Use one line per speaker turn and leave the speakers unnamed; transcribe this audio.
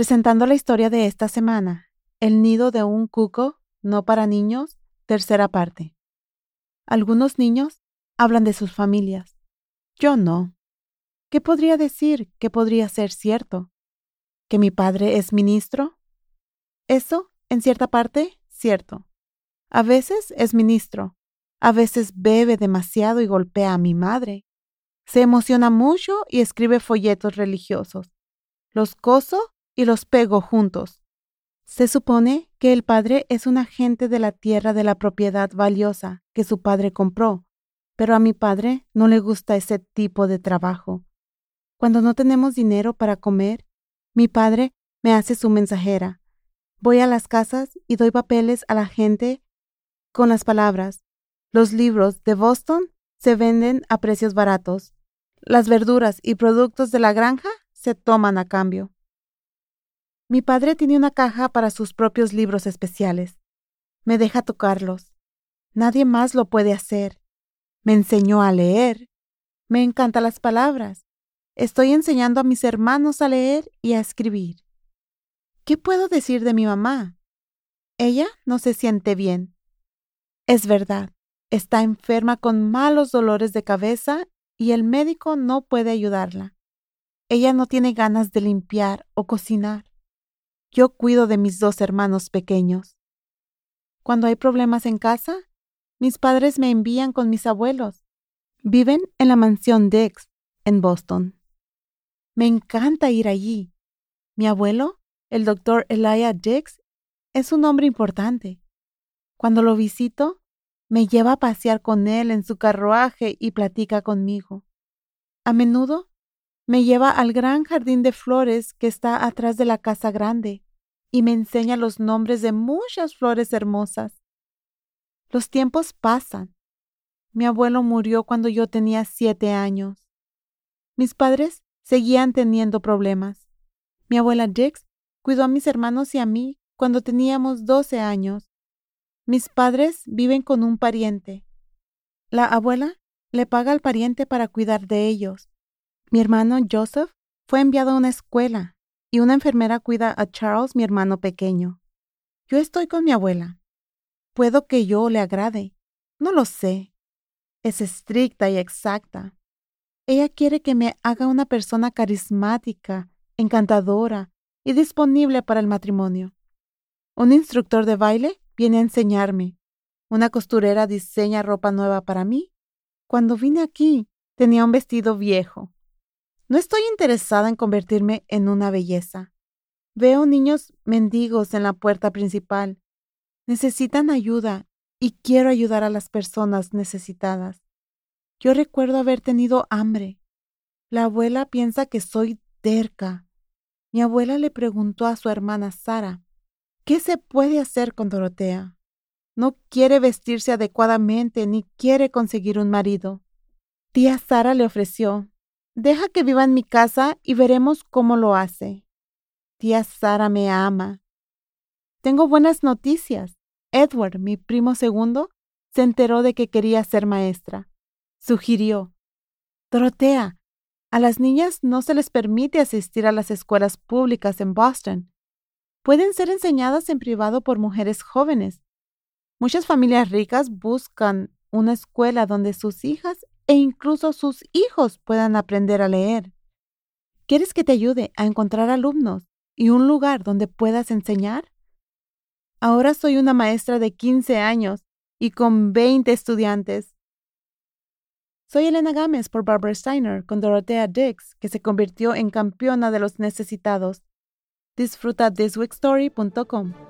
Presentando la historia de esta semana, El nido de un cuco, no para niños, tercera parte. Algunos niños hablan de sus familias. Yo no. ¿Qué podría decir que podría ser cierto? ¿Que mi padre es ministro? Eso, en cierta parte, cierto. A veces es ministro, a veces bebe demasiado y golpea a mi madre. Se emociona mucho y escribe folletos religiosos. Los coso y los pego juntos. Se supone que el padre es un agente de la tierra de la propiedad valiosa que su padre compró, pero a mi padre no le gusta ese tipo de trabajo. Cuando no tenemos dinero para comer, mi padre me hace su mensajera. Voy a las casas y doy papeles a la gente con las palabras. Los libros de Boston se venden a precios baratos. Las verduras y productos de la granja se toman a cambio. Mi padre tiene una caja para sus propios libros especiales. Me deja tocarlos. Nadie más lo puede hacer. Me enseñó a leer. Me encantan las palabras. Estoy enseñando a mis hermanos a leer y a escribir. ¿Qué puedo decir de mi mamá? Ella no se siente bien. Es verdad, está enferma con malos dolores de cabeza y el médico no puede ayudarla. Ella no tiene ganas de limpiar o cocinar. Yo cuido de mis dos hermanos pequeños. Cuando hay problemas en casa, mis padres me envían con mis abuelos. Viven en la mansión Dex, en Boston. Me encanta ir allí. Mi abuelo, el doctor Elijah Dix, es un hombre importante. Cuando lo visito, me lleva a pasear con él en su carruaje y platica conmigo. A menudo me lleva al gran jardín de flores que está atrás de la casa grande y me enseña los nombres de muchas flores hermosas. Los tiempos pasan. Mi abuelo murió cuando yo tenía siete años. Mis padres seguían teniendo problemas. Mi abuela Dix cuidó a mis hermanos y a mí cuando teníamos doce años. Mis padres viven con un pariente. La abuela le paga al pariente para cuidar de ellos. Mi hermano Joseph fue enviado a una escuela y una enfermera cuida a Charles, mi hermano pequeño. Yo estoy con mi abuela. Puedo que yo le agrade. No lo sé. Es estricta y exacta. Ella quiere que me haga una persona carismática, encantadora y disponible para el matrimonio. Un instructor de baile viene a enseñarme. Una costurera diseña ropa nueva para mí. Cuando vine aquí, tenía un vestido viejo. No estoy interesada en convertirme en una belleza. Veo niños mendigos en la puerta principal. Necesitan ayuda y quiero ayudar a las personas necesitadas. Yo recuerdo haber tenido hambre. La abuela piensa que soy terca. Mi abuela le preguntó a su hermana Sara, ¿qué se puede hacer con Dorotea? No quiere vestirse adecuadamente ni quiere conseguir un marido. Tía Sara le ofreció, Deja que viva en mi casa y veremos cómo lo hace. Tía Sara me ama. Tengo buenas noticias. Edward, mi primo segundo, se enteró de que quería ser maestra. Sugirió. Dorotea, a las niñas no se les permite asistir a las escuelas públicas en Boston. Pueden ser enseñadas en privado por mujeres jóvenes. Muchas familias ricas buscan una escuela donde sus hijas e incluso sus hijos puedan aprender a leer. ¿Quieres que te ayude a encontrar alumnos y un lugar donde puedas enseñar? Ahora soy una maestra de 15 años y con 20 estudiantes. Soy Elena Gámez por Barbara Steiner con Dorothea Dix, que se convirtió en campeona de los necesitados. Disfruta thisweekstory.com.